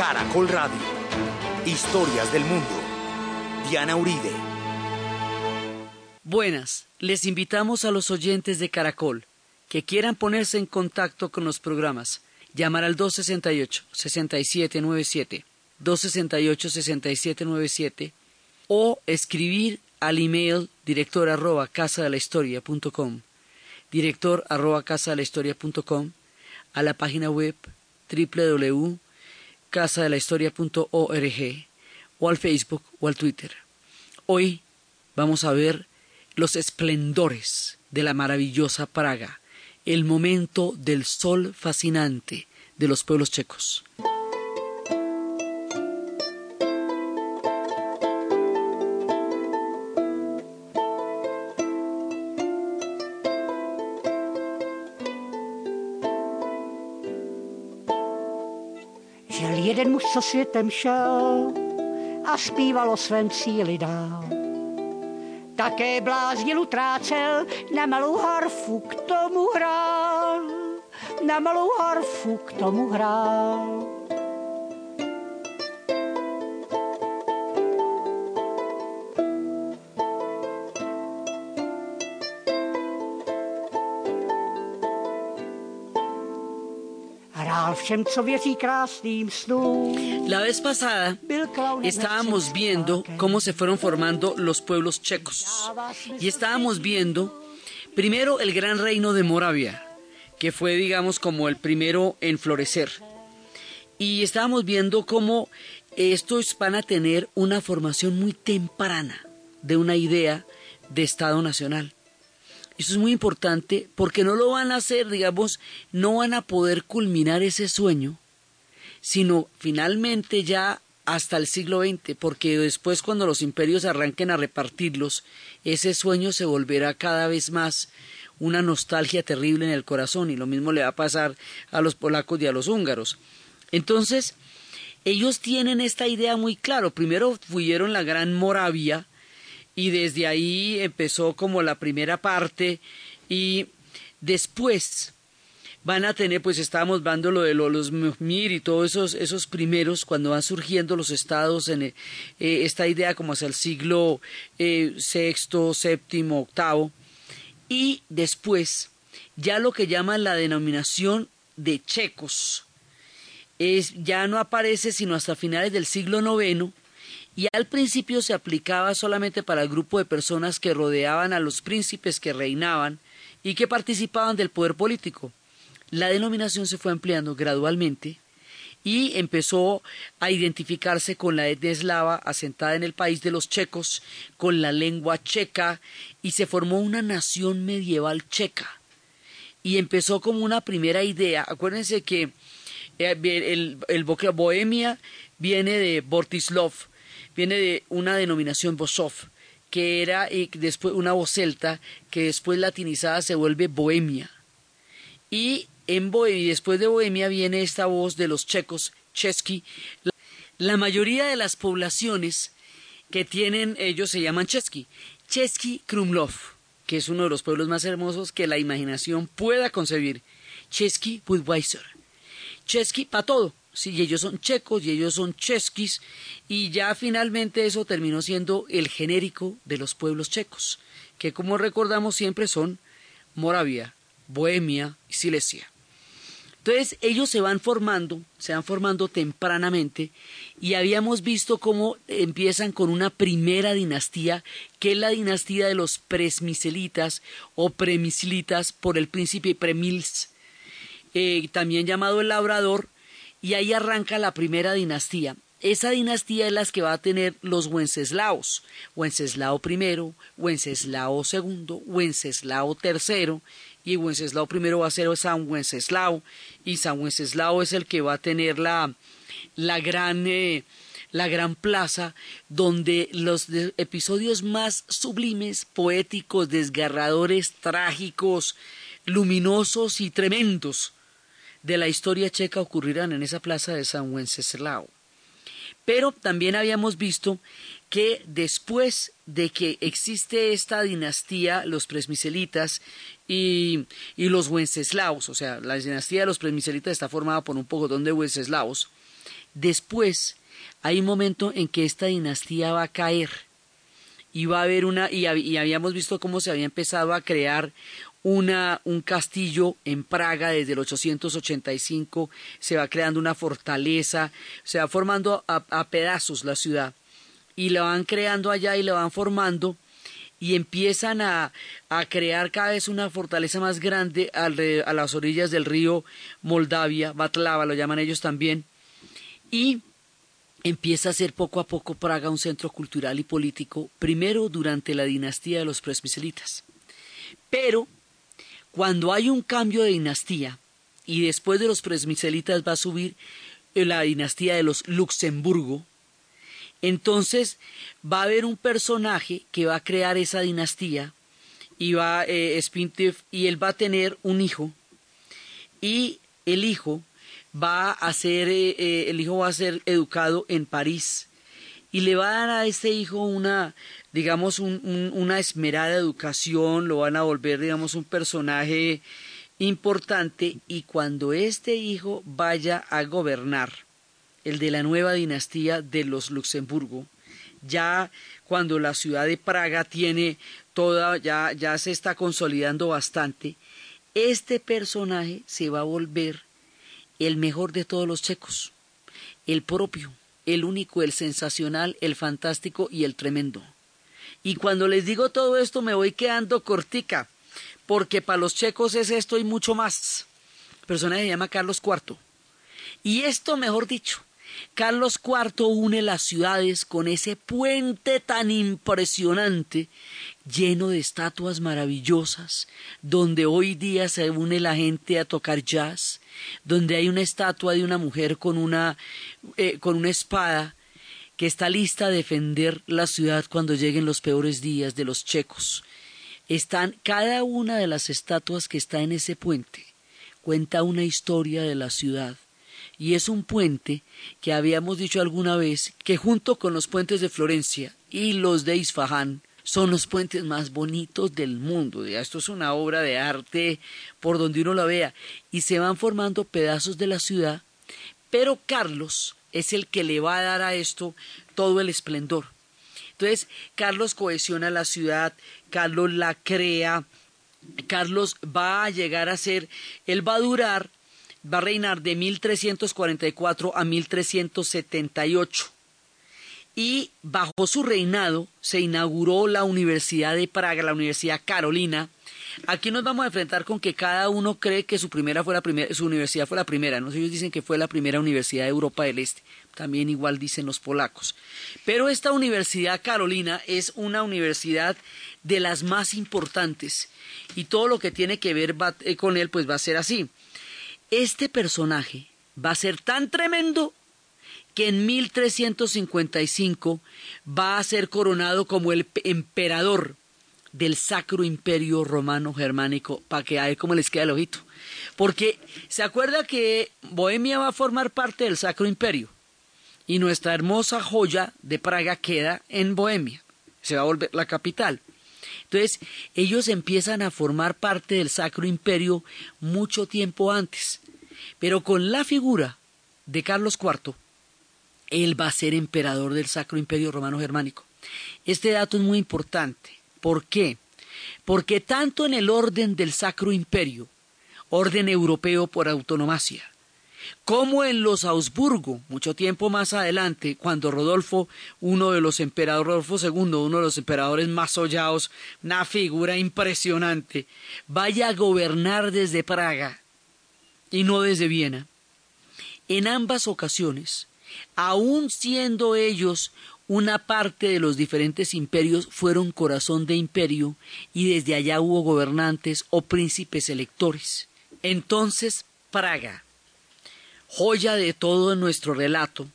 Caracol Radio. Historias del mundo. Diana Uribe. Buenas, les invitamos a los oyentes de Caracol que quieran ponerse en contacto con los programas. Llamar al 268-6797, 268-6797 o escribir al email director arroba casa historia punto com, director arroba casa historia punto com, a la página web www.casadelahistoria.org o al Facebook o al Twitter. Hoy vamos a ver los esplendores de la maravillosa Praga, el momento del sol fascinante de los pueblos checos. Muž, co světem šel a zpívalo svém cíli dál. Také bláznil utrácel, na malou harfu k tomu hrál. Na malou harfu k tomu hrál. Všem, co věří krásným snům. La vez pasada estábamos viendo cómo se fueron formando los pueblos checos y estábamos viendo primero el gran reino de Moravia, que fue digamos como el primero en florecer. Y estábamos viendo cómo estos van a tener una formación muy temprana de una idea de Estado Nacional. Eso es muy importante porque no lo van a hacer, digamos, no van a poder culminar ese sueño, sino finalmente ya hasta el siglo XX, porque después cuando los imperios arranquen a repartirlos, ese sueño se volverá cada vez más una nostalgia terrible en el corazón y lo mismo le va a pasar a los polacos y a los húngaros. Entonces, ellos tienen esta idea muy claro. Primero fueron la Gran Moravia, y desde ahí empezó como la primera parte y después van a tener, pues estábamos hablando lo de lo- los Mir y todos esos, esos primeros, cuando van surgiendo los estados en eh, esta idea como hacia el siglo eh, sexto, séptimo, octavo, y después ya lo que llaman la denominación de checos, es, ya no aparece sino hasta finales del siglo IX y al principio se aplicaba solamente para el grupo de personas que rodeaban a los príncipes que reinaban y que participaban del poder político. La denominación se fue ampliando gradualmente y empezó a identificarse con la etnia eslava asentada en el país de los checos, con la lengua checa, y se formó una nación medieval checa. Y empezó como una primera idea. Acuérdense que eh, el, Bohemia viene de Bortislov, viene de una denominación Bosov, que era eh, después una voz celta que después latinizada se vuelve Bohemia. Y en Bohemia, y después de Bohemia viene esta voz de los checos, Chesky. La, la mayoría de las poblaciones que tienen ellos se llaman Chesky. Chesky Krumlov, que es uno de los pueblos más hermosos que la imaginación pueda concebir. Chesky Budweiser. Chesky para todo. Y ellos son checos y ellos son cheskis y ya finalmente eso terminó siendo el genérico de los pueblos checos, que como recordamos siempre son Moravia, Bohemia y Silesia. Entonces ellos se van formando, se van formando tempranamente y habíamos visto cómo empiezan con una primera dinastía que es la dinastía de los presmiselitas o premislitas por el príncipe Premils, eh, también llamado el labrador, y ahí arranca la primera dinastía. Esa dinastía es la que va a tener los Wenceslaos, Wenceslao I, Wenceslao II, Wenceslao III, y Wenceslao I va a ser San Wenceslao, y San Wenceslao es el que va a tener la, la gran... Eh, la gran plaza donde los episodios más sublimes, poéticos, desgarradores, trágicos, luminosos y tremendos de la historia checa ocurrirán en esa plaza de San Wenceslao. Pero también habíamos visto que después de que existe esta dinastía, los presmiselitas y, y los wenceslaos, o sea, la dinastía de los presmiselitas está formada por un pocotón de wenceslaos, Después hay un momento en que esta dinastía va a caer y va a haber una, y, habíamos visto cómo se había empezado a crear una, un castillo en Praga desde el 885, se va creando una fortaleza, se va formando a, pedazos la ciudad y la van creando allá y la van formando y empiezan a, a, crear cada vez una fortaleza más grande a las orillas del río Moldavia, Batlava lo llaman ellos también, y empieza a ser poco a poco Praga un centro cultural y político, primero durante la dinastía de los presbicelitas. Pero cuando hay un cambio de dinastía y después de los presbicelitas va a subir la dinastía de los Luxemburgo, entonces va a haber un personaje que va a crear esa dinastía y va eh, y él va a tener un hijo y el hijo va a ser, eh, eh, el hijo va a ser educado en París y le va a dar a este hijo una, digamos, una esmerada educación, lo van a volver, digamos, un personaje importante y cuando este hijo vaya a gobernar, el de la nueva dinastía de los Luxemburgo, ya cuando la ciudad de Praga tiene toda, ya, ya se está consolidando bastante, este personaje se va a volver el mejor de todos los checos, el propio, el único, el sensacional, el fantástico y el tremendo. Y cuando les digo todo esto me voy quedando cortica, porque para los checos es esto y mucho más. El personaje se llama Carlos IV. Y esto, mejor dicho, Carlos IV une las ciudades con ese puente tan impresionante, lleno de estatuas maravillosas, donde hoy día se une la gente a tocar jazz, donde hay una estatua de una mujer con una, eh, con una espada que está lista a defender la ciudad cuando lleguen los peores días de los checos. Están cada una de las estatuas que está en ese puente cuenta una historia de la ciudad y es un puente que habíamos dicho alguna vez que junto con los puentes de Florencia y los de Isfahán son los puentes más bonitos del mundo. Esto es una obra de arte por donde uno la vea y se van formando pedazos de la ciudad, pero Carlos es el que le va a dar a esto todo el esplendor. Entonces, Carlos cohesiona la ciudad, Carlos la crea, Carlos va a llegar a ser, él va a durar va a reinar de 1344 a 1378. Y bajo su reinado se inauguró la Universidad de Praga, la Universidad Carolina. Aquí nos vamos a enfrentar con que cada uno cree que su primera fue la primera, su universidad fue la primera, ¿no? Ellos dicen que fue la primera universidad de Europa del Este, también igual dicen los polacos. Pero esta Universidad Carolina es una universidad de las más importantes y todo lo que tiene que ver eh, con él pues va a ser así. Este personaje va a ser tan tremendo que en 1355 va a ser coronado como el emperador del Sacro Imperio Romano Germánico, para que a ver cómo les queda el ojito. Porque se acuerda que Bohemia va a formar parte del Sacro Imperio y nuestra hermosa joya de Praga queda en Bohemia, se va a volver la capital. Entonces, ellos empiezan a formar parte del Sacro Imperio mucho tiempo antes. Pero con la figura de Carlos IV, él va a ser emperador del Sacro Imperio Romano Germánico. Este dato es muy importante. ¿Por qué? Porque tanto en el orden del Sacro Imperio, orden europeo por autonomacia, como en los Augsburgo, mucho tiempo más adelante, cuando Rodolfo, uno de los emperadores, Rodolfo II, uno de los emperadores más hollados, una figura impresionante, vaya a gobernar desde Praga y no desde Viena. En ambas ocasiones, aun siendo ellos una parte de los diferentes imperios, fueron corazón de imperio y desde allá hubo gobernantes o príncipes electores. Entonces, Praga, joya de todo nuestro relato,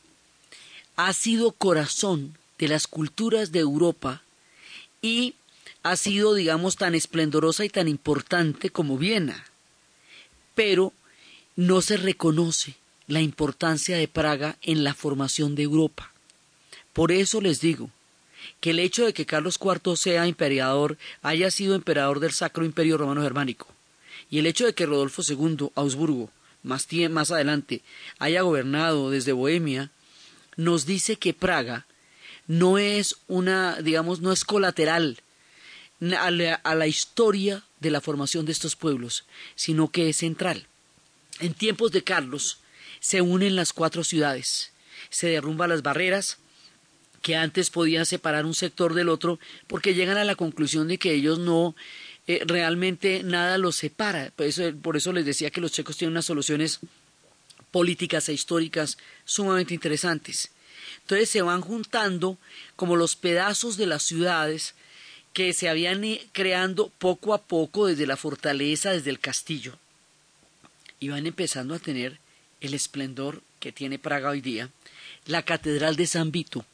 ha sido corazón de las culturas de Europa y ha sido, digamos, tan esplendorosa y tan importante como Viena. Pero no se reconoce la importancia de Praga en la formación de Europa. Por eso les digo que el hecho de que Carlos IV sea emperador, haya sido emperador del Sacro Imperio Romano Germánico, y el hecho de que Rodolfo II, Augsburgo, más, más adelante haya gobernado desde Bohemia, nos dice que Praga no es una, digamos, no es colateral a la, historia de la formación de estos pueblos, sino que es central. En tiempos de Carlos se unen las cuatro ciudades, se derrumban las barreras que antes podían separar un sector del otro, porque llegan a la conclusión de que ellos no eh, realmente nada los separa. Por eso, por eso les decía que los checos tienen unas soluciones políticas e históricas sumamente interesantes. Entonces se van juntando como los pedazos de las ciudades que se habían creando poco a poco desde la fortaleza, desde el castillo. Y van empezando a tener el esplendor que tiene Praga hoy día. La catedral de San Vito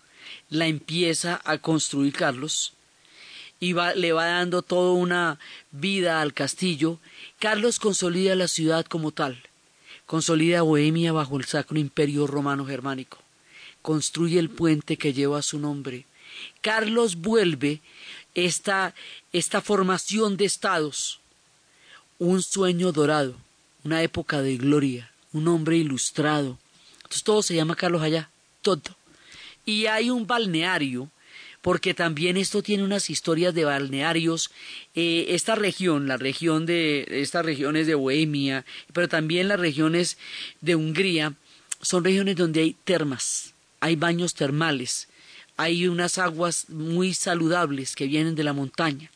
la empieza a construir Carlos y le va dando toda una vida al castillo. Carlos consolida la ciudad como tal, consolida Bohemia bajo el Sacro Imperio Romano Germánico construye el puente que lleva su nombre. Carlos vuelve esta, esta formación de estados, un sueño dorado, una época de gloria, un hombre ilustrado. Entonces todo se llama Carlos allá, todo. Y hay un balneario, porque también esto tiene unas historias de balnearios. Eh, esta región, la región de estas regiones de Bohemia, pero también las regiones de Hungría, son regiones donde hay termas, hay baños termales, hay unas aguas muy saludables que vienen de la montaña.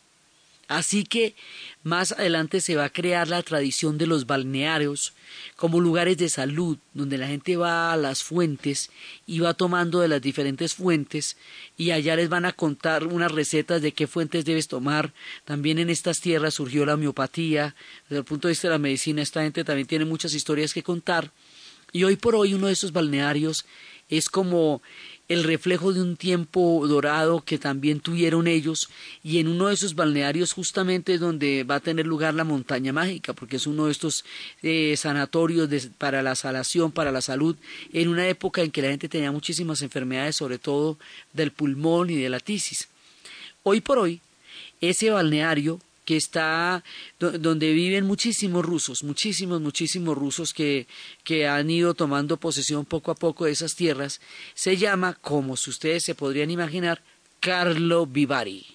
Así que más adelante se va a crear la tradición de los balnearios como lugares de salud, donde la gente va a las fuentes y va tomando de las diferentes fuentes y allá les van a contar unas recetas de qué fuentes debes tomar. También en estas tierras surgió la homeopatía. Desde el punto de vista de la medicina, esta gente también tiene muchas historias que contar. Y hoy por hoy uno de esos balnearios es como el reflejo de un tiempo dorado que también tuvieron ellos y en uno de esos balnearios justamente es donde va a tener lugar la montaña mágica porque es uno de estos eh, sanatorios para la salación, para la salud en una época en que la gente tenía muchísimas enfermedades sobre todo del pulmón y de la tisis. Hoy por hoy ese balneario que está donde viven muchísimos rusos, muchísimos, muchísimos rusos que, que han ido tomando posesión poco a poco de esas tierras, se llama, como ustedes se podrían imaginar, Carlo Vivari.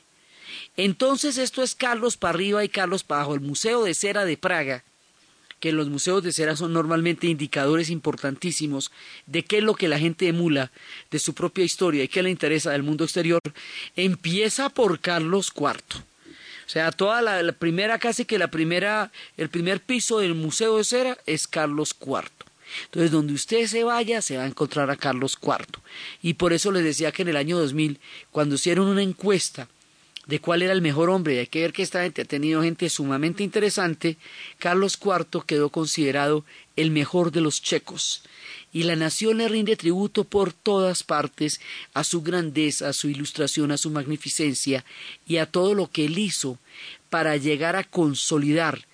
Entonces esto es Carlos para arriba y Carlos para abajo. El Museo de Cera de Praga, que los museos de cera son normalmente indicadores importantísimos de qué es lo que la gente emula de su propia historia y qué le interesa del mundo exterior, empieza por Carlos IV. Sea, toda la, primera, casi que la primera, el primer piso del Museo de Cera es Carlos IV. Entonces, donde usted se vaya, se va a encontrar a Carlos IV. Y por eso les decía que en el año 2000, cuando hicieron una encuesta de cuál era el mejor hombre, y hay que ver que esta gente ha tenido gente sumamente interesante, Carlos IV quedó considerado el mejor de los checos y la nación le rinde tributo por todas partes a su grandeza, a su ilustración, a su magnificencia y a todo lo que él hizo para llegar a consolidar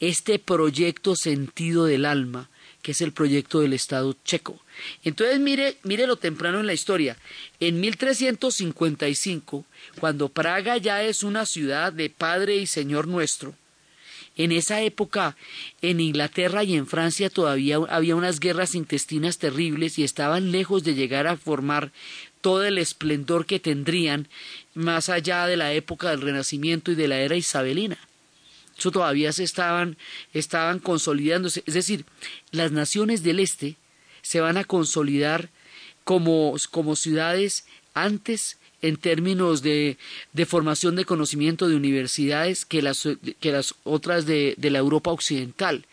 este proyecto sentido del alma, que es el proyecto del Estado checo. Entonces mire, mire lo temprano en la historia. En 1355, cuando Praga ya es una ciudad de Padre y Señor nuestro, en esa época, en Inglaterra y en Francia todavía había unas guerras intestinas terribles y estaban lejos de llegar a formar todo el esplendor que tendrían más allá de la época del Renacimiento y de la era isabelina. Eso todavía se estaban, estaban consolidándose. Es decir, las naciones del este se van a consolidar como, como ciudades antes en términos de, de, formación de conocimiento de universidades que las, que las otras de, de, la Europa occidental.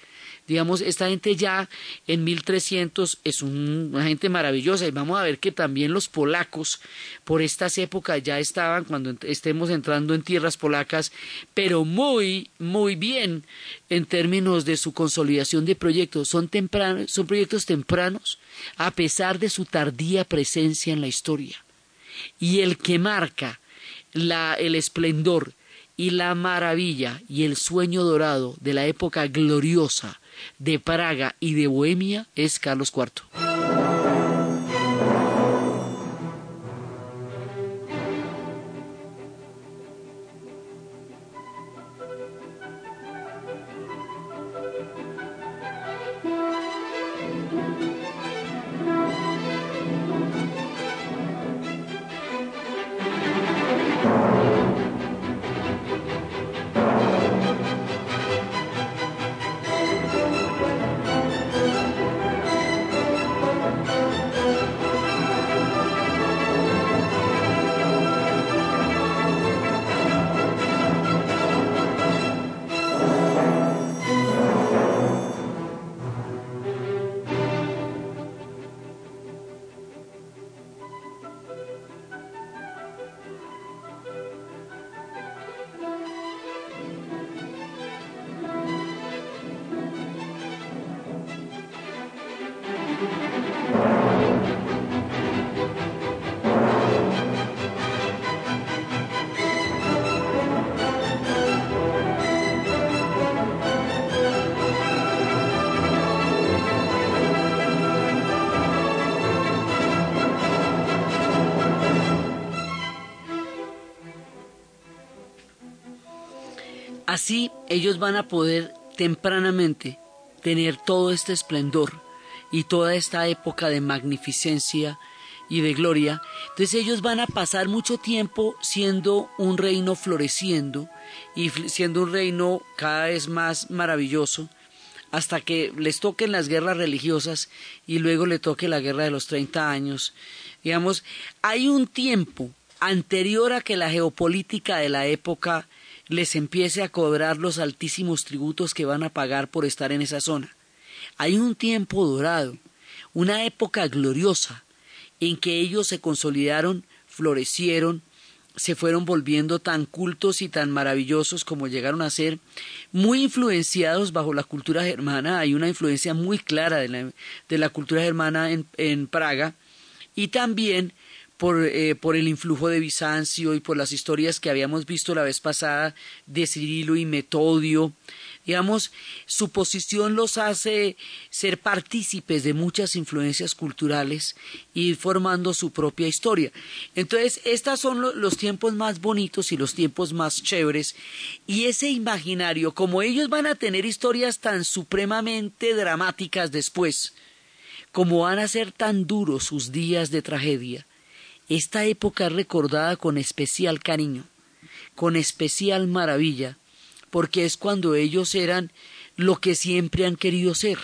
Digamos, esta gente ya en 1300 es una gente maravillosa y vamos a ver que también los polacos por estas épocas ya estaban, cuando estemos entrando en tierras polacas, pero muy, muy bien en términos de su consolidación de proyectos. Son, tempranos, son proyectos tempranos a pesar de su tardía presencia en la historia y el que marca la, el esplendor y la maravilla y el sueño dorado de la época gloriosa de Praga y de Bohemia es Carlos IV. Ellos van a poder tempranamente tener todo este esplendor y toda esta época de magnificencia y de gloria. Entonces ellos van a pasar mucho tiempo siendo un reino floreciendo y siendo un reino cada vez más maravilloso hasta que les toquen las guerras religiosas y luego le toque la guerra de los 30 años. Digamos, hay un tiempo anterior a que la geopolítica de la época les empiece a cobrar los altísimos tributos que van a pagar por estar en esa zona. Hay un tiempo dorado, una época gloriosa, en que ellos se consolidaron, florecieron, se fueron volviendo tan cultos y tan maravillosos como llegaron a ser, muy influenciados bajo la cultura germana, hay una influencia muy clara de la, cultura germana en, Praga, y también por, eh, por el influjo de Bizancio y por las historias que habíamos visto la vez pasada de Cirilo y Metodio, digamos, su posición los hace ser partícipes de muchas influencias culturales y formando su propia historia. Entonces, estos son los tiempos más bonitos y los tiempos más chéveres. Y ese imaginario, como ellos van a tener historias tan supremamente dramáticas después, como van a ser tan duros sus días de tragedia, esta época es recordada con especial cariño, con especial maravilla, porque es cuando ellos eran lo que siempre han querido ser,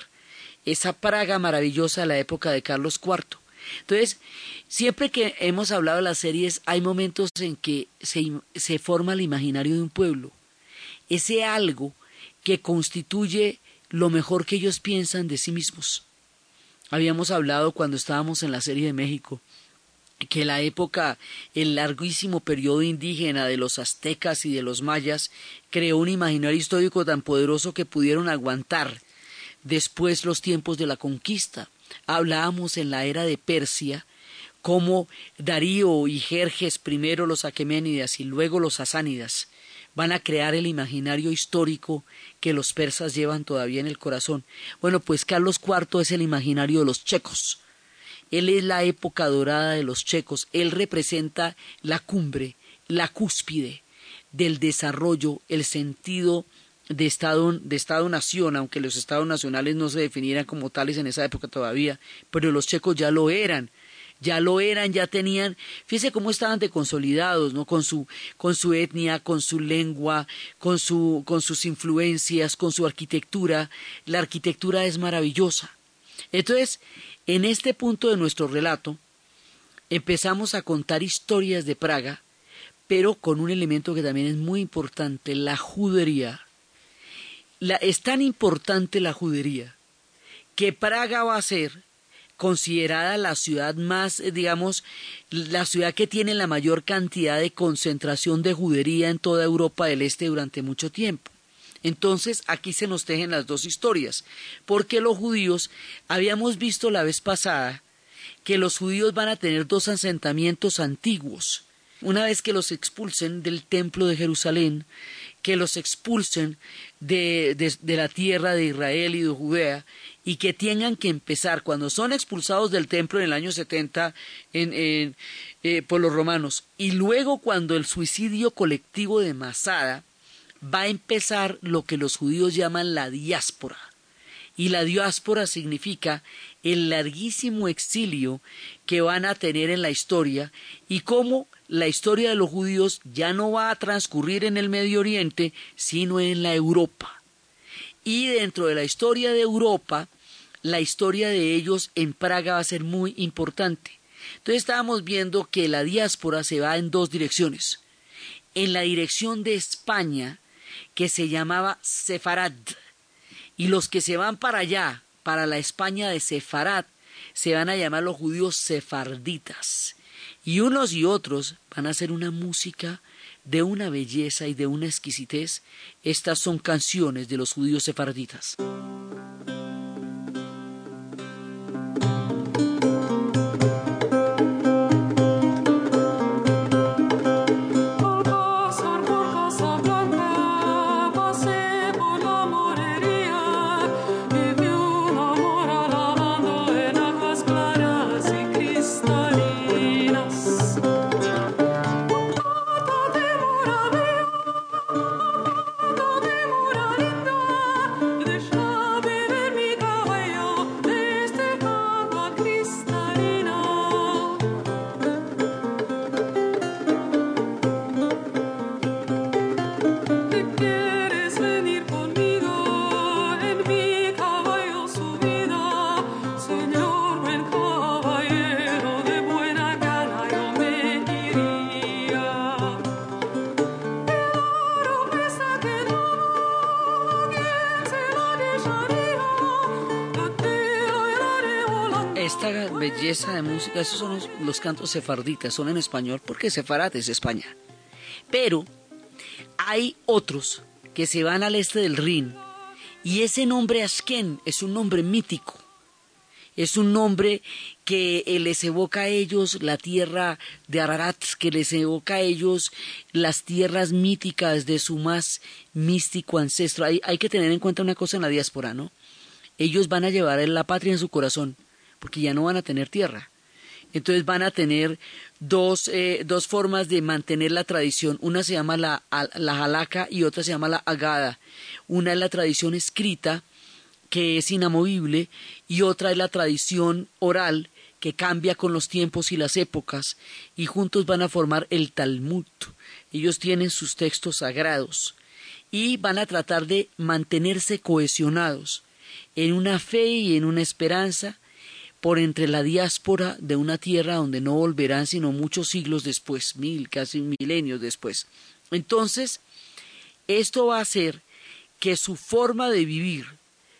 esa Praga maravillosa de la época de Carlos IV. Entonces, siempre que hemos hablado de las series, hay momentos en que se, se forma el imaginario de un pueblo, ese algo que constituye lo mejor que ellos piensan de sí mismos. Habíamos hablado cuando estábamos en la serie de México que la época, el larguísimo periodo indígena de los aztecas y de los mayas creó un imaginario histórico tan poderoso que pudieron aguantar después los tiempos de la conquista. Hablábamos en la era de Persia cómo Darío y Jerjes, primero los aqueménidas y luego los asánidas, van a crear el imaginario histórico que los persas llevan todavía en el corazón. Bueno, pues Carlos IV es el imaginario de los checos, él es la época dorada de los checos. Él representa la cumbre, la cúspide del desarrollo, el sentido de Estado, de Estado-nación, aunque los Estados nacionales no se definieran como tales en esa época todavía, pero los checos ya lo eran, ya lo eran, ya tenían, fíjese cómo estaban de consolidados, ¿no? Con su, con su etnia, con su lengua, con su, con sus influencias, con su arquitectura. La arquitectura es maravillosa. Entonces, en este punto de nuestro relato, empezamos a contar historias de Praga, pero con un elemento que también es muy importante, la judería. es tan importante la judería que Praga va a ser considerada la ciudad más, digamos, la ciudad que tiene la mayor cantidad de concentración de judería en toda Europa del Este durante mucho tiempo. Entonces aquí se nos tejen las dos historias, porque los judíos, habíamos visto la vez pasada, que los judíos van a tener dos asentamientos antiguos. Una vez que los expulsen del templo de Jerusalén, que los expulsen de, la tierra de Israel y de Judea, y que tengan que empezar, cuando son expulsados del templo en el año 70 en, eh, por los romanos, y luego cuando el suicidio colectivo de Masada, va a empezar lo que los judíos llaman la diáspora. Y la diáspora significa el larguísimo exilio que van a tener en la historia y cómo la historia de los judíos ya no va a transcurrir en el Medio Oriente, sino en la Europa. Y dentro de la historia de Europa, la historia de ellos en Praga va a ser muy importante. Entonces estábamos viendo que la diáspora se va en dos direcciones. En la dirección de España, que se llamaba Sefarad. Y los que se van para allá, para la España de Sefarad, se van a llamar los judíos sefarditas. Y unos y otros van a hacer una música de una belleza y de una exquisitez. Estas son canciones de los judíos sefarditas. Esos son los, cantos sefarditas, son en español, porque Sefarat es España. Pero hay otros que se van al este del Rin, y ese nombre Ashken es un nombre mítico. Es un nombre que eh, les evoca a ellos la tierra de Ararat, que les evoca a ellos las tierras míticas de su más místico ancestro. Hay, hay que tener en cuenta una cosa en la diáspora, ¿no? Ellos van a llevar la patria en su corazón, porque ya no van a tener tierra. Entonces van a tener dos, eh, dos formas de mantener la tradición. Una se llama la, la halaca y otra se llama la agada. Una es la tradición escrita, que es inamovible, y otra es la tradición oral, que cambia con los tiempos y las épocas, y juntos van a formar el Talmud. Ellos tienen sus textos sagrados y van a tratar de mantenerse cohesionados en una fe y en una esperanza por entre la diáspora de una tierra donde no volverán sino muchos siglos después, mil, casi milenios después. Entonces, esto va a hacer que su forma de vivir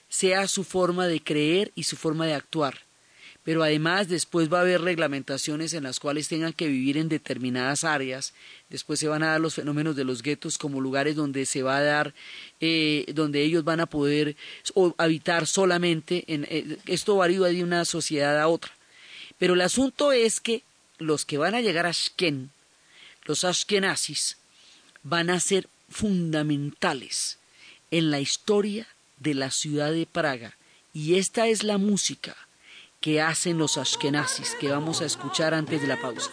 sea su forma de creer y su forma de actuar pero además después va a haber reglamentaciones en las cuales tengan que vivir en determinadas áreas. Después se van a dar los fenómenos de los guetos como lugares donde se va a dar, eh, donde ellos van a poder habitar solamente. En, eh, esto varía de una sociedad a otra. Pero el asunto es que los que van a llegar a Ashken, los Ashkenazis, van a ser fundamentales en la historia de la ciudad de Praga. Y esta es la música que hacen los ashkenazis, que vamos a escuchar antes de la pausa.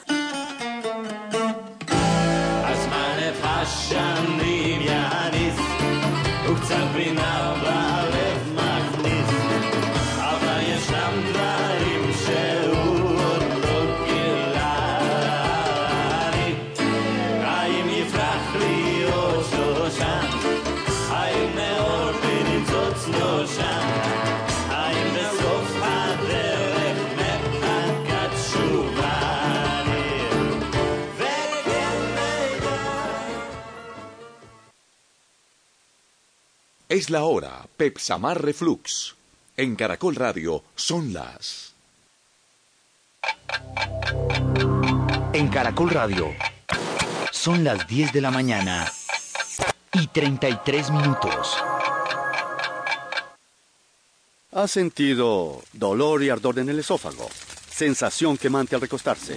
Es la hora, Pepsamar Reflux. En Caracol Radio son las... En Caracol Radio son las 10 de la mañana y 33 minutos. ¿Ha sentido dolor y ardor en el esófago? Sensación quemante al recostarse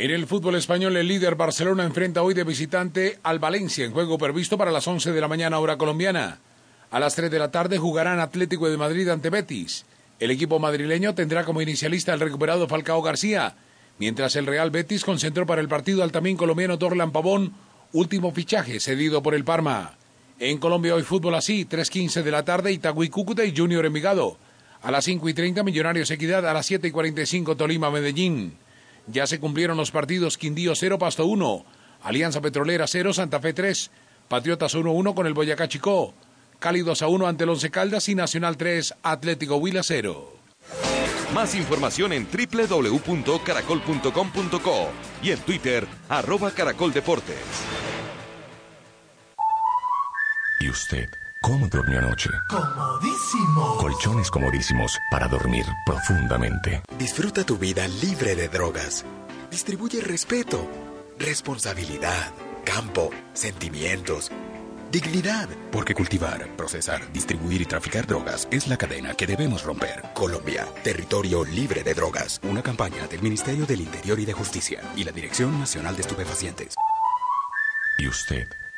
En el fútbol español, el líder Barcelona enfrenta hoy de visitante al Valencia en juego previsto para las 11 de la mañana hora colombiana. A las 3 de la tarde jugarán Atlético de Madrid ante Betis. El equipo madrileño tendrá como inicialista al recuperado Falcao García, mientras el Real Betis concentró para el partido al también colombiano Dorlan Pavón, último fichaje cedido por el Parma. En Colombia hoy fútbol así, 3.15 de la tarde, Itagüí Cúcuta y Junior Envigado. A las 5 y 30 Millonarios Equidad, a las 7 y 45 Tolima Medellín. Ya se cumplieron los partidos Quindío 0, Pasto 1, Alianza Petrolera 0, Santa Fe 3, Patriotas 1-1 con el Boyacá Chicó, Cali 2 1 ante el Once Caldas y Nacional 3, Atlético Huila 0. Más información en www.caracol.com.co y en Twitter, arroba caracoldeportes. ¿Y usted? ¿Cómo durmió anoche? Comodísimo. Colchones comodísimos para dormir profundamente. Disfruta tu vida libre de drogas. Distribuye respeto, responsabilidad, campo, sentimientos, dignidad. Porque cultivar, procesar, distribuir y traficar drogas es la cadena que debemos romper. Colombia, territorio libre de drogas. Una campaña del Ministerio del Interior y de Justicia y la Dirección Nacional de Estupefacientes. ¿Y usted?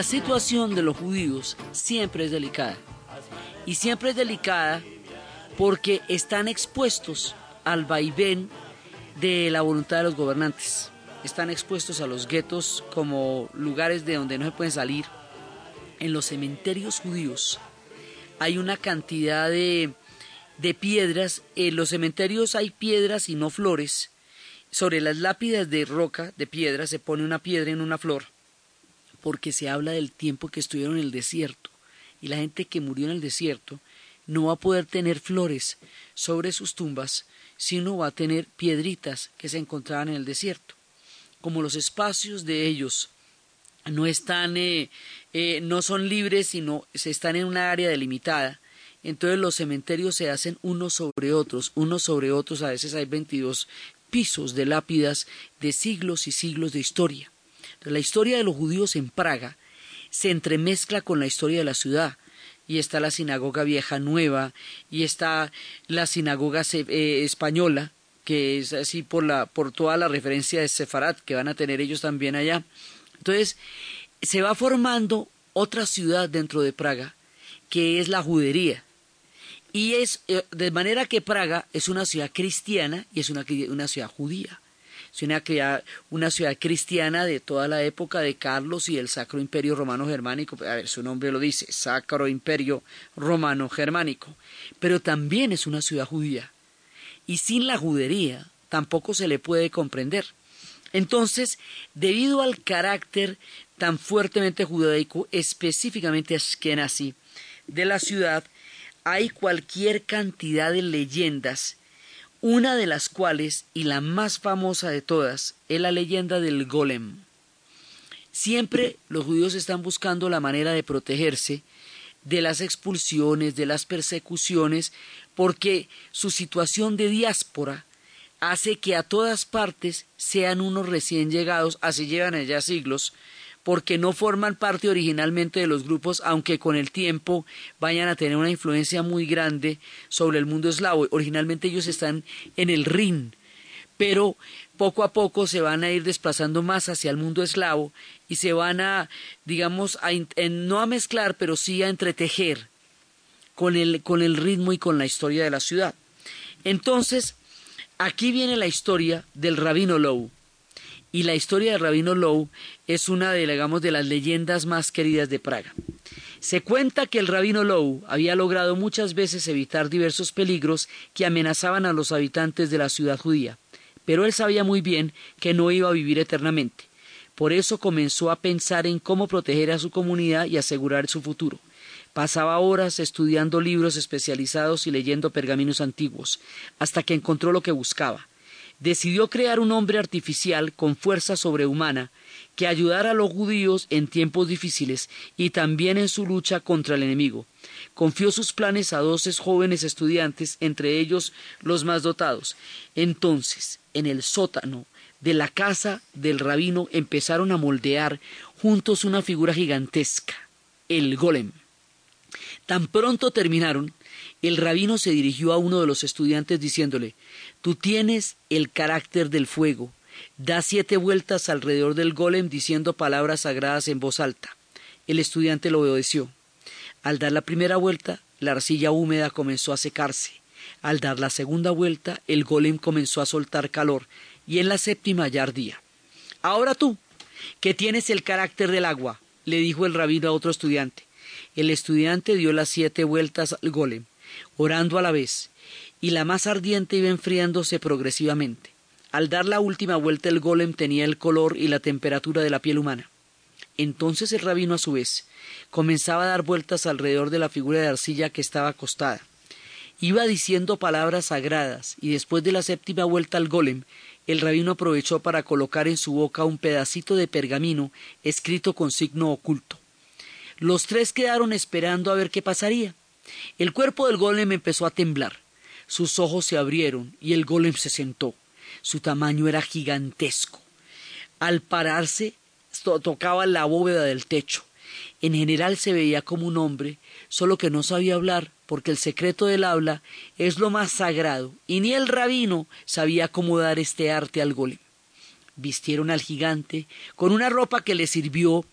La situación de los judíos siempre es delicada. Y siempre es delicada porque están expuestos al vaivén de la voluntad de los gobernantes. Están expuestos a los guetos como lugares de donde no se pueden salir. En los cementerios judíos hay una cantidad de, de piedras. En los cementerios hay piedras y no flores. Sobre las lápidas de roca, de piedra, se pone una piedra en una flor, porque se habla del tiempo que estuvieron en el desierto. Y la gente que murió en el desierto no va a poder tener flores sobre sus tumbas, sino va a tener piedritas que se encontraban en el desierto. Como los espacios de ellos no están, eh, eh, no son libres, sino se están en una área delimitada, entonces los cementerios se hacen unos sobre otros, unos sobre otros, a veces hay 22 pisos de lápidas de siglos y siglos de historia. La historia de los judíos en Praga se entremezcla con la historia de la ciudad. Y está la sinagoga vieja nueva, y está la sinagoga eh, española, que es así por, la, por toda la referencia de Sefarat que van a tener ellos también allá. Entonces, se va formando otra ciudad dentro de Praga, que es la judería. Y es eh, de manera que Praga es una ciudad cristiana y es una, una ciudad judía. Es una, una, ciudad cristiana de toda la época de Carlos y el Sacro Imperio Romano Germánico. A ver, su nombre lo dice, Sacro Imperio Romano Germánico. Pero también es una ciudad judía. Y sin la judería tampoco se le puede comprender. Entonces, debido al carácter tan fuertemente judaico, específicamente así de la ciudad, hay cualquier cantidad de leyendas, una de las cuales, y la más famosa de todas, es la leyenda del golem. Siempre los judíos están buscando la manera de protegerse de las expulsiones, de las persecuciones, porque su situación de diáspora hace que a todas partes sean unos recién llegados, así llevan allá siglos, porque no forman parte originalmente de los grupos, aunque con el tiempo vayan a tener una influencia muy grande sobre el mundo eslavo. Originalmente ellos están en el Rin, pero poco a poco se van a ir desplazando más hacia el mundo eslavo y se van a, digamos, a, no a mezclar, pero sí a entretejer con el, con el ritmo y con la historia de la ciudad. Entonces, aquí viene la historia del rabino Lowe. Y la historia de Rabino Lowe es una de, de las leyendas más queridas de Praga. Se cuenta que el rabino Lowe había logrado muchas veces evitar diversos peligros que amenazaban a los habitantes de la ciudad judía, pero él sabía muy bien que no iba a vivir eternamente. Por eso comenzó a pensar en cómo proteger a su comunidad y asegurar su futuro. Pasaba horas estudiando libros especializados y leyendo pergaminos antiguos, hasta que encontró lo que buscaba decidió crear un hombre artificial con fuerza sobrehumana que ayudara a los judíos en tiempos difíciles y también en su lucha contra el enemigo. Confió sus planes a doce jóvenes estudiantes, entre ellos los más dotados. Entonces, en el sótano de la casa del rabino empezaron a moldear juntos una figura gigantesca, el golem. Tan pronto terminaron, el rabino se dirigió a uno de los estudiantes diciéndole Tú tienes el carácter del fuego. Da siete vueltas alrededor del golem diciendo palabras sagradas en voz alta. El estudiante lo obedeció. Al dar la primera vuelta, la arcilla húmeda comenzó a secarse. Al dar la segunda vuelta, el golem comenzó a soltar calor, y en la séptima ya ardía. Ahora tú, que tienes el carácter del agua, le dijo el rabino a otro estudiante. El estudiante dio las siete vueltas al golem, orando a la vez, y la más ardiente iba enfriándose progresivamente. Al dar la última vuelta el golem tenía el color y la temperatura de la piel humana. Entonces el rabino a su vez comenzaba a dar vueltas alrededor de la figura de arcilla que estaba acostada. Iba diciendo palabras sagradas y después de la séptima vuelta al golem, el rabino aprovechó para colocar en su boca un pedacito de pergamino escrito con signo oculto. Los tres quedaron esperando a ver qué pasaría. El cuerpo del golem empezó a temblar. Sus ojos se abrieron y el golem se sentó. Su tamaño era gigantesco. Al pararse, tocaba la bóveda del techo. En general se veía como un hombre, solo que no sabía hablar, porque el secreto del habla es lo más sagrado, y ni el rabino sabía cómo dar este arte al golem. Vistieron al gigante con una ropa que le sirvió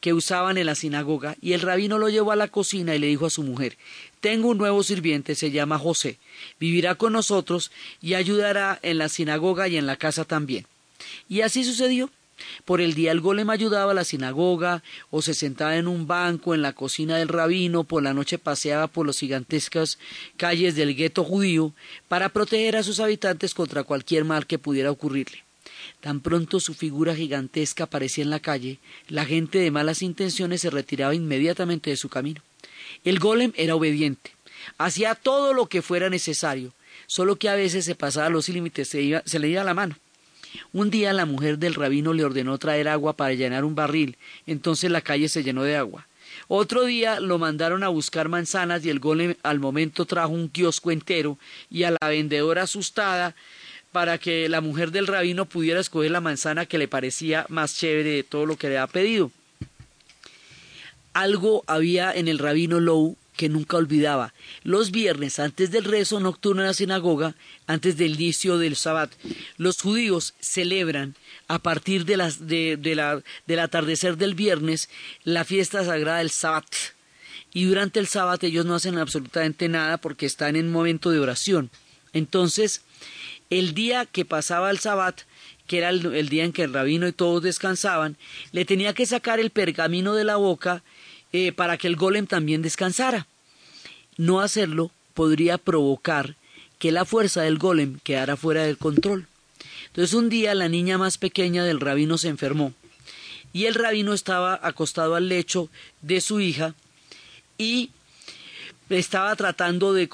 que usaban en la sinagoga y el rabino lo llevó a la cocina y le dijo a su mujer tengo un nuevo sirviente, se llama José, vivirá con nosotros y ayudará en la sinagoga y en la casa también. Y así sucedió. Por el día el golem ayudaba a la sinagoga, o se sentaba en un banco en la cocina del rabino, por la noche paseaba por las gigantescas calles del gueto judío para proteger a sus habitantes contra cualquier mal que pudiera ocurrirle. Tan pronto su figura gigantesca aparecía en la calle, la gente de malas intenciones se retiraba inmediatamente de su camino. El golem era obediente, hacía todo lo que fuera necesario, solo que a veces se pasaba los límites, se, se le iba la mano. Un día la mujer del rabino le ordenó traer agua para llenar un barril, entonces la calle se llenó de agua. Otro día lo mandaron a buscar manzanas y el golem al momento trajo un kiosco entero y a la vendedora asustada para que la mujer del rabino pudiera escoger la manzana que le parecía más chévere de todo lo que le había pedido. Algo había en el rabino Low que nunca olvidaba. Los viernes, antes del rezo nocturno en la sinagoga, antes del inicio del Sabbat, los judíos celebran a partir de las, de, la, del atardecer del viernes la fiesta sagrada del Sabbat. Y durante el Sabbat ellos no hacen absolutamente nada porque están en momento de oración. Entonces, el día que pasaba el Sabbat, que era el, día en que el rabino y todos descansaban, le tenía que sacar el pergamino de la boca eh, para que el golem también descansara. No hacerlo podría provocar que la fuerza del golem quedara fuera del control. Entonces un día la niña más pequeña del rabino se enfermó y el rabino estaba acostado al lecho de su hija y estaba tratando de,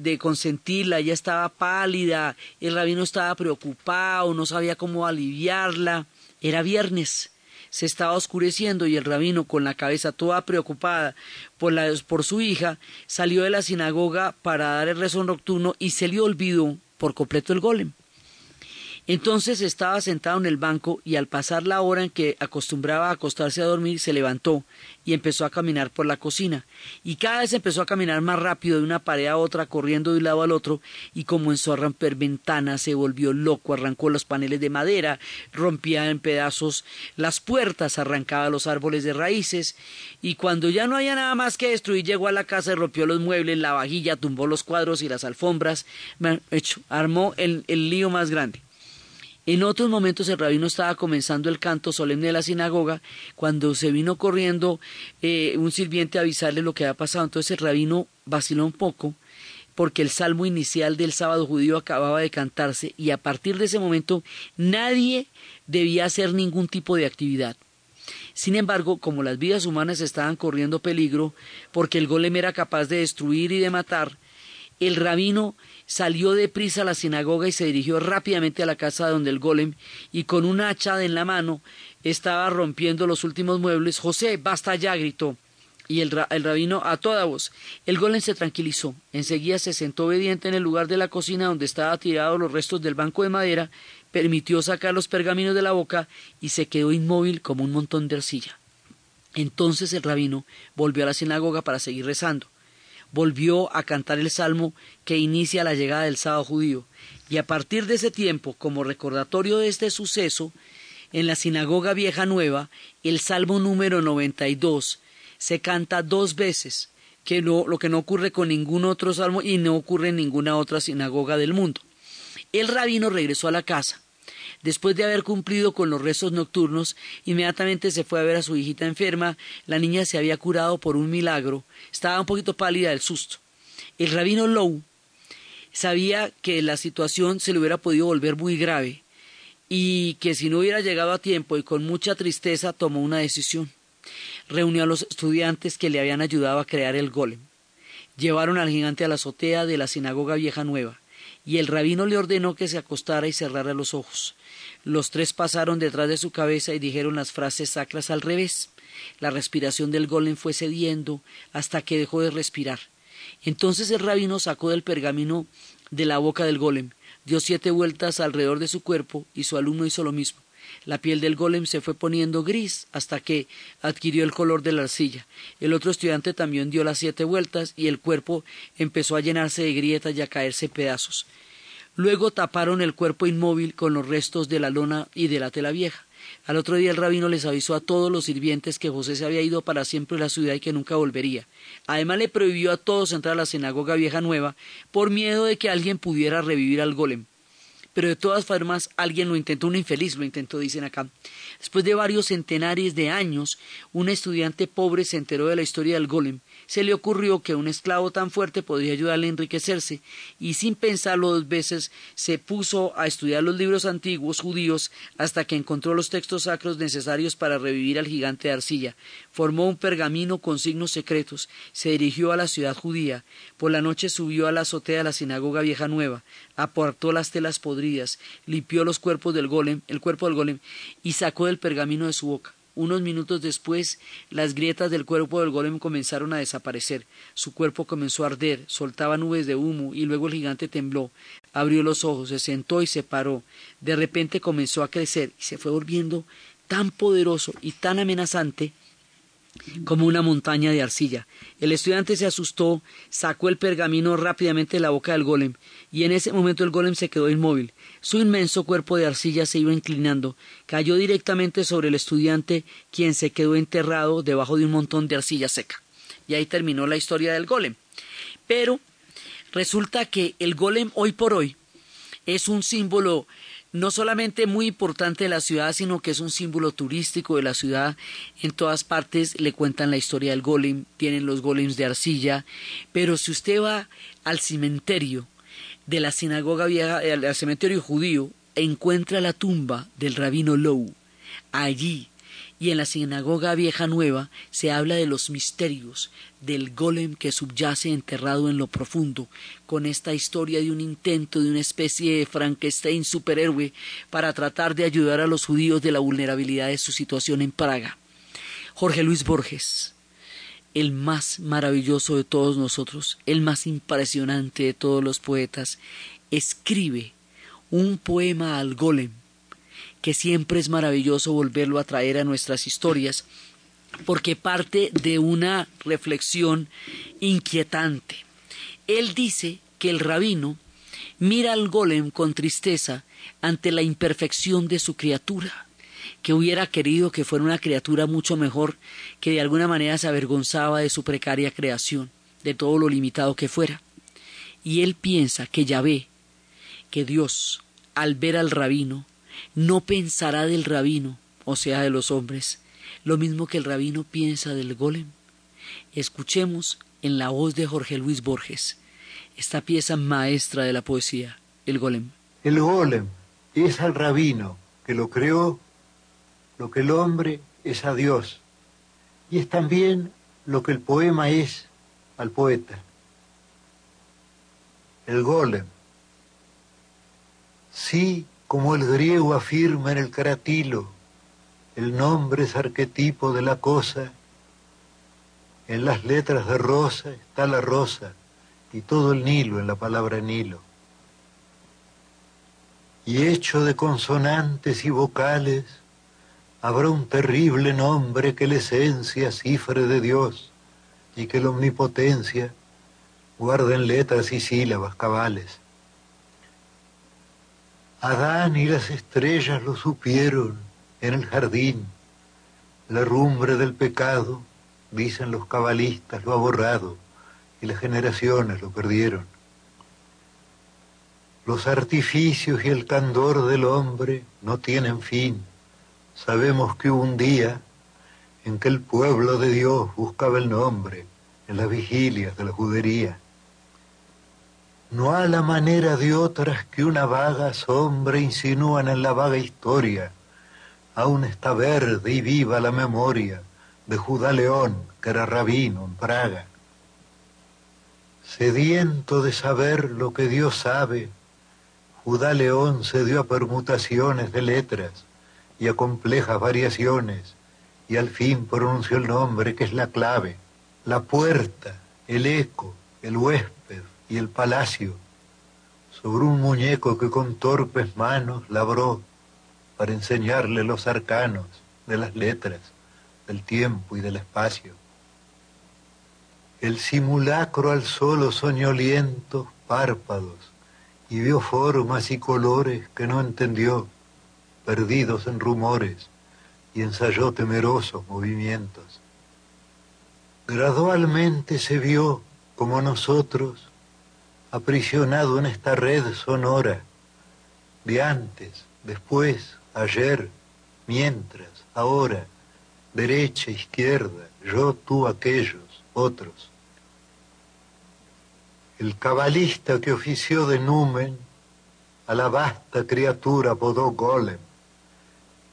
de, consentirla, ella estaba pálida, el rabino estaba preocupado, no sabía cómo aliviarla. Era viernes se estaba oscureciendo y el rabino, con la cabeza toda preocupada por, la, por su hija, salió de la sinagoga para dar el rezo nocturno y se le olvidó por completo el golem. Entonces estaba sentado en el banco y al pasar la hora en que acostumbraba a acostarse a dormir, se levantó y empezó a caminar por la cocina. Y cada vez empezó a caminar más rápido de una pared a otra, corriendo de un lado al otro, y comenzó a romper ventanas, se volvió loco, arrancó los paneles de madera, rompía en pedazos las puertas, arrancaba los árboles de raíces, y cuando ya no había nada más que destruir, llegó a la casa y rompió los muebles, la vajilla, tumbó los cuadros y las alfombras, hecho, armó el lío más grande. En otros momentos el rabino estaba comenzando el canto solemne de la sinagoga cuando se vino corriendo eh, un sirviente a avisarle lo que había pasado. Entonces el rabino vaciló un poco porque el salmo inicial del sábado judío acababa de cantarse y a partir de ese momento nadie debía hacer ningún tipo de actividad. Sin embargo, como las vidas humanas estaban corriendo peligro, porque el golem era capaz de destruir y de matar, el rabino salió deprisa a la sinagoga y se dirigió rápidamente a la casa donde el golem, y con un hacha en la mano estaba rompiendo los últimos muebles. José, basta ya, gritó. Y el, el, rabino a toda voz. El golem se tranquilizó. Enseguida se sentó obediente en el lugar de la cocina donde estaba tirados los restos del banco de madera, permitió sacar los pergaminos de la boca y se quedó inmóvil como un montón de arcilla. Entonces el rabino volvió a la sinagoga para seguir rezando volvió a cantar el salmo que inicia la llegada del sábado judío. Y a partir de ese tiempo, como recordatorio de este suceso, en la sinagoga vieja nueva, el salmo número 92 se canta dos veces, que lo que no ocurre con ningún otro salmo y no ocurre en ninguna otra sinagoga del mundo. El rabino regresó a la casa Después de haber cumplido con los rezos nocturnos, inmediatamente se fue a ver a su hijita enferma. La niña se había curado por un milagro. Estaba un poquito pálida del susto. El rabino Lowe sabía que la situación se le hubiera podido volver muy grave y que si no hubiera llegado a tiempo y con mucha tristeza tomó una decisión. Reunió a los estudiantes que le habían ayudado a crear el golem. Llevaron al gigante a la azotea de la sinagoga vieja nueva, y el rabino le ordenó que se acostara y cerrara los ojos. Los tres pasaron detrás de su cabeza y dijeron las frases sacras al revés. La respiración del golem fue cediendo hasta que dejó de respirar. Entonces el rabino sacó del pergamino de la boca del golem, dio siete vueltas alrededor de su cuerpo y su alumno hizo lo mismo. La piel del golem se fue poniendo gris hasta que adquirió el color de la arcilla. El otro estudiante también dio las siete vueltas y el cuerpo empezó a llenarse de grietas y a caerse pedazos. Luego taparon el cuerpo inmóvil con los restos de la lona y de la tela vieja. Al otro día el rabino les avisó a todos los sirvientes que José se había ido para siempre de la ciudad y que nunca volvería. Además le prohibió a todos entrar a la sinagoga vieja nueva por miedo de que alguien pudiera revivir al golem. Pero de todas formas alguien lo intentó, un infeliz lo intentó, dicen acá. Después de varios centenares de años, un estudiante pobre se enteró de la historia del golem se le ocurrió que un esclavo tan fuerte podría ayudarle a enriquecerse, y sin pensarlo dos veces se puso a estudiar los libros antiguos judíos hasta que encontró los textos sacros necesarios para revivir al gigante de arcilla. Formó un pergamino con signos secretos, se dirigió a la ciudad judía, por la noche subió a la azotea de la sinagoga vieja nueva, apartó las telas podridas, limpió los cuerpos del golem, el cuerpo del golem, y sacó del pergamino de su boca. Unos minutos después, las grietas del cuerpo del golem comenzaron a desaparecer. Su cuerpo comenzó a arder, soltaba nubes de humo y luego el gigante tembló. Abrió los ojos, se sentó y se paró. De repente comenzó a crecer y se fue volviendo tan poderoso y tan amenazante como una montaña de arcilla. El estudiante se asustó, sacó el pergamino rápidamente de la boca del golem, y en ese momento el golem se quedó inmóvil. Su inmenso cuerpo de arcilla se iba inclinando, cayó directamente sobre el estudiante, quien se quedó enterrado debajo de un montón de arcilla seca. Y ahí terminó la historia del golem. Pero resulta que el golem hoy por hoy es un símbolo no solamente muy importante de la ciudad, sino que es un símbolo turístico de la ciudad. En todas partes le cuentan la historia del golem, tienen los golems de arcilla, pero si usted va al cementerio de la sinagoga vieja, eh, al cementerio judío, encuentra la tumba del rabino Lou. Allí y en la sinagoga vieja nueva se habla de los misterios del golem que subyace enterrado en lo profundo, con esta historia de un intento de una especie de Frankenstein superhéroe para tratar de ayudar a los judíos de la vulnerabilidad de su situación en Praga. Jorge Luis Borges, el más maravilloso de todos nosotros, el más impresionante de todos los poetas, escribe un poema al golem que siempre es maravilloso volverlo a traer a nuestras historias, porque parte de una reflexión inquietante. Él dice que el rabino mira al golem con tristeza ante la imperfección de su criatura, que hubiera querido que fuera una criatura mucho mejor, que de alguna manera se avergonzaba de su precaria creación, de todo lo limitado que fuera. Y él piensa que ya ve que Dios, al ver al rabino, no pensará del rabino, o sea, de los hombres, lo mismo que el rabino piensa del golem. Escuchemos en la voz de Jorge Luis Borges esta pieza maestra de la poesía, el golem. El golem es al rabino que lo creó, lo que el hombre es a Dios, y es también lo que el poema es al poeta. El golem. Sí, como el griego afirma en el caratilo, el nombre es arquetipo de la cosa, en las letras de rosa está la rosa y todo el Nilo en la palabra Nilo. Y hecho de consonantes y vocales, habrá un terrible nombre que la esencia cifre de Dios y que la omnipotencia guarda en letras y sílabas cabales. Adán y las estrellas lo supieron en el jardín. La rumbre del pecado, dicen los cabalistas, lo ha borrado y las generaciones lo perdieron. Los artificios y el candor del hombre no tienen fin. Sabemos que hubo un día en que el pueblo de Dios buscaba el nombre en las vigilias de la judería no a la manera de otras que una vaga sombra insinúan en la vaga historia. Aún está verde y viva la memoria de Judá León, que era rabino en Praga. Sediento de saber lo que Dios sabe, Judá León se dio a permutaciones de letras y a complejas variaciones, y al fin pronunció el nombre que es la clave, la puerta, el eco, el huésped y el palacio, sobre un muñeco que con torpes manos labró para enseñarle los arcanos de las letras, del tiempo y del espacio. El simulacro al solo soñolientos párpados y vio formas y colores que no entendió, perdidos en rumores, y ensayó temerosos movimientos. Gradualmente se vio, como nosotros, aprisionado en esta red sonora, de antes, después, ayer, mientras, ahora, derecha, izquierda, yo, tú, aquellos, otros. El cabalista que ofició de numen a la vasta criatura apodó golem.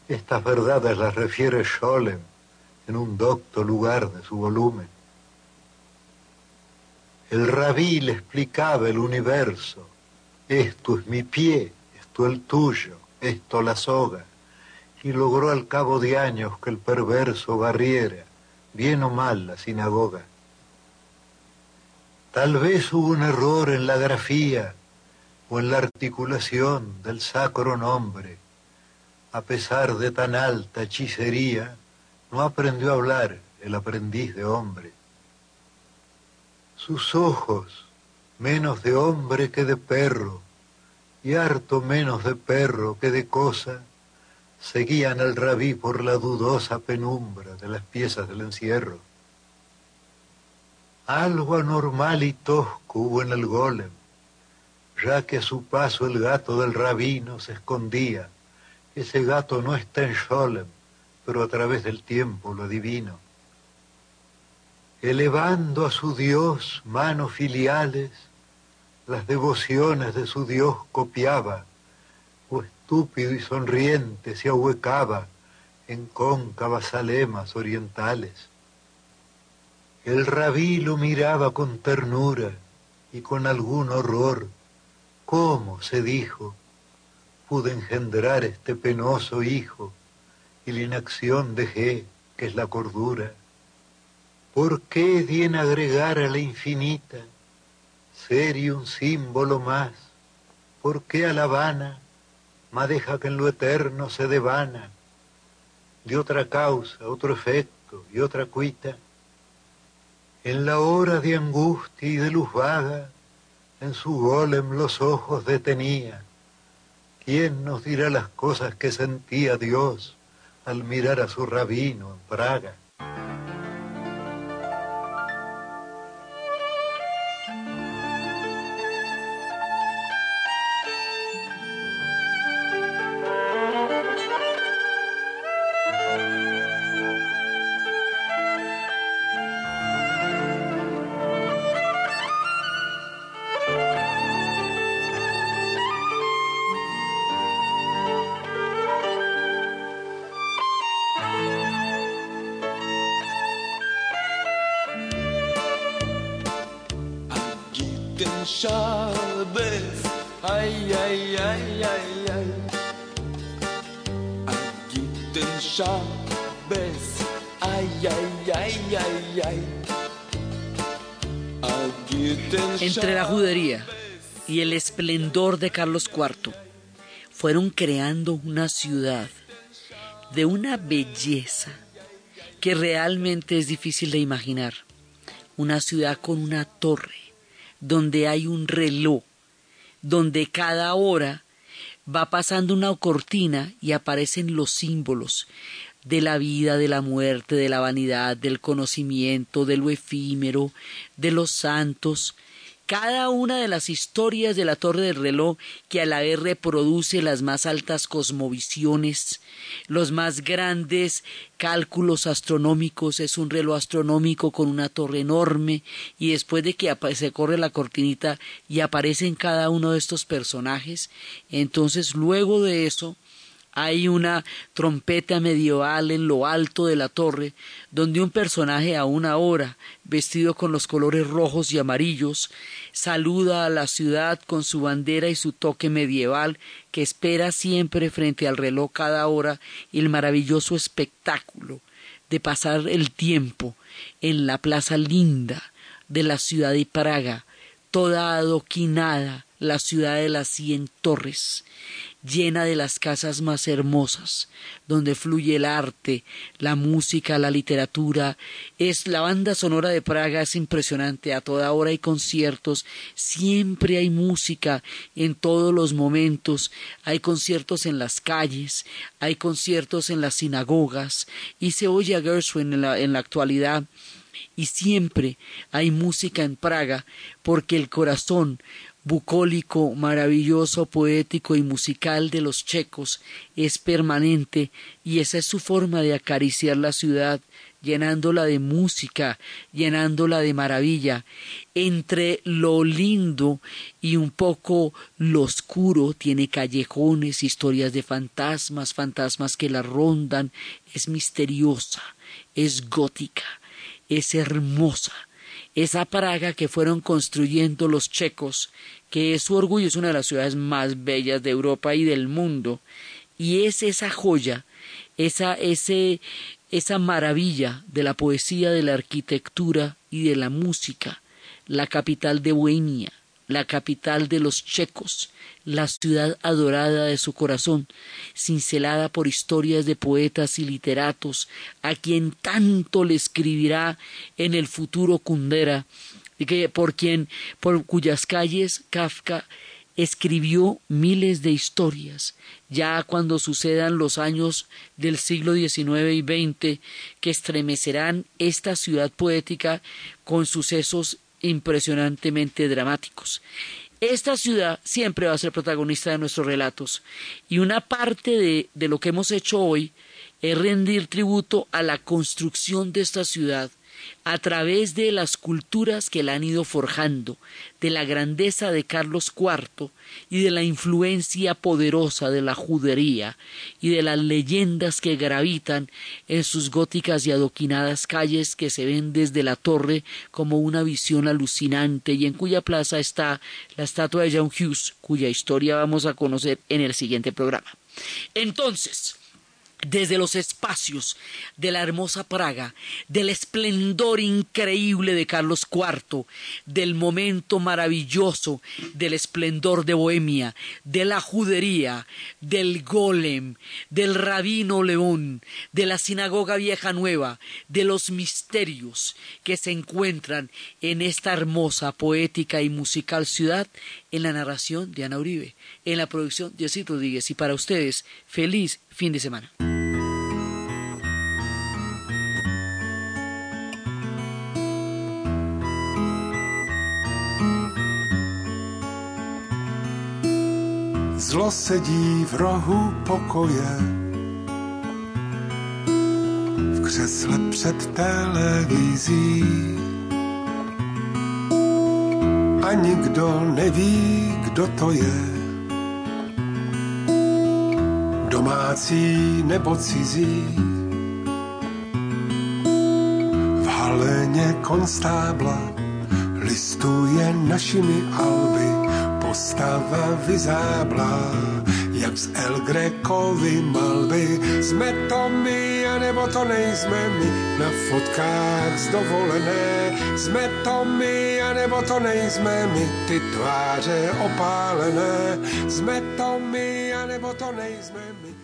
Estas verdades las refiere Scholem en un docto lugar de su volumen. El rabí le explicaba el universo. Esto es mi pie, esto el tuyo, esto la soga. Y logró al cabo de años que el perverso barriera, bien o mal, la sinagoga. Tal vez hubo un error en la grafía o en la articulación del sacro nombre. A pesar de tan alta hechicería, no aprendió a hablar el aprendiz de hombre. Sus ojos, menos de hombre que de perro, y harto menos de perro que de cosa, seguían al rabí por la dudosa penumbra de las piezas del encierro. Algo anormal y tosco hubo en el golem, ya que a su paso el gato del rabino se escondía. Ese gato no está en Sholem, pero a través del tiempo lo adivino. Elevando a su Dios manos filiales, las devociones de su Dios copiaba, o estúpido y sonriente se ahuecaba en cóncavas alemas orientales. El rabí lo miraba con ternura y con algún horror. ¿Cómo, se dijo, pude engendrar este penoso hijo y la inacción dejé, que es la cordura? ¿Por qué di en agregar a la infinita ser y un símbolo más? ¿Por qué a la vana deja que en lo eterno se devana? De otra causa, otro efecto y otra cuita en la hora de angustia y de luz vaga, en su golem los ojos detenía. ¿Quién nos dirá las cosas que sentía Dios al mirar a su rabino en Praga? IV fueron creando una ciudad de una belleza que realmente es difícil de imaginar. Una ciudad con una torre, donde hay un reloj, donde cada hora va pasando una cortina y aparecen los símbolos de la vida, de la muerte, de la vanidad, del conocimiento, de lo efímero, de los santos, cada una de las historias de la torre del reloj que a la vez reproduce las más altas cosmovisiones, los más grandes cálculos astronómicos, es un reloj astronómico con una torre enorme y después de que se corre la cortinita y aparecen cada uno de estos personajes, entonces luego de eso hay una trompeta medieval en lo alto de la torre, donde un personaje a una hora, vestido con los colores rojos y amarillos, saluda a la ciudad con su bandera y su toque medieval que espera siempre frente al reloj cada hora el maravilloso espectáculo de pasar el tiempo en la plaza linda de la ciudad de Praga, toda adoquinada, la ciudad de las cien torres, llena de las casas más hermosas, donde fluye el arte, la música, la literatura. Es la banda sonora de Praga es impresionante, a toda hora hay conciertos, siempre hay música en todos los momentos, hay conciertos en las calles, hay conciertos en las sinagogas y se oye a Gershwin en la, en la actualidad. Y siempre hay música en Praga porque el corazón bucólico, maravilloso, poético y musical de los checos es permanente y esa es su forma de acariciar la ciudad, llenándola de música, llenándola de maravilla. Entre lo lindo y un poco lo oscuro tiene callejones, historias de fantasmas, fantasmas que la rondan, es misteriosa, es gótica, es hermosa esa Praga que fueron construyendo los checos, que es su orgullo, es una de las ciudades más bellas de Europa y del mundo, y es esa joya, esa, ese, esa maravilla de la poesía, de la arquitectura y de la música, la capital de Bohemia, la capital de los checos, la ciudad adorada de su corazón, cincelada por historias de poetas y literatos, a quien tanto le escribirá en el futuro Kundera, y que por quien, por cuyas calles Kafka escribió miles de historias, ya cuando sucedan los años del siglo XIX y XX que estremecerán esta ciudad poética con sucesos impresionantemente dramáticos. Esta ciudad siempre va a ser protagonista de nuestros relatos y una parte de, lo que hemos hecho hoy es rendir tributo a la construcción de esta ciudad a través de las culturas que la han ido forjando, de la grandeza de Carlos IV y de la influencia poderosa de la judería y de las leyendas que gravitan en sus góticas y adoquinadas calles que se ven desde la torre como una visión alucinante y en cuya plaza está la estatua de John Hughes, cuya historia vamos a conocer en el siguiente programa. Entonces, desde los espacios de la hermosa Praga, del esplendor increíble de Carlos IV, del momento maravilloso del esplendor de Bohemia, de la judería, del golem, del rabino León, de la sinagoga vieja nueva, de los misterios que se encuentran en esta hermosa, poética y musical ciudad, en la narración de Ana Uribe, en la producción de Osito Rodríguez. Y para ustedes, feliz fin de semana. Zlo sedí v rohu pokoje, v křesle před televizí. A nikdo neví, kdo to je. Domácí nebo cizí. V haleně konstábla listuje našimi alby postava vyzáblá, jak z El Grekovy malby. Jsme to my, anebo to nejsme my, na fotkách z dovolené. Jsme to my, anebo to nejsme my, ty tváře opálené. Jsme to my, anebo to nejsme my.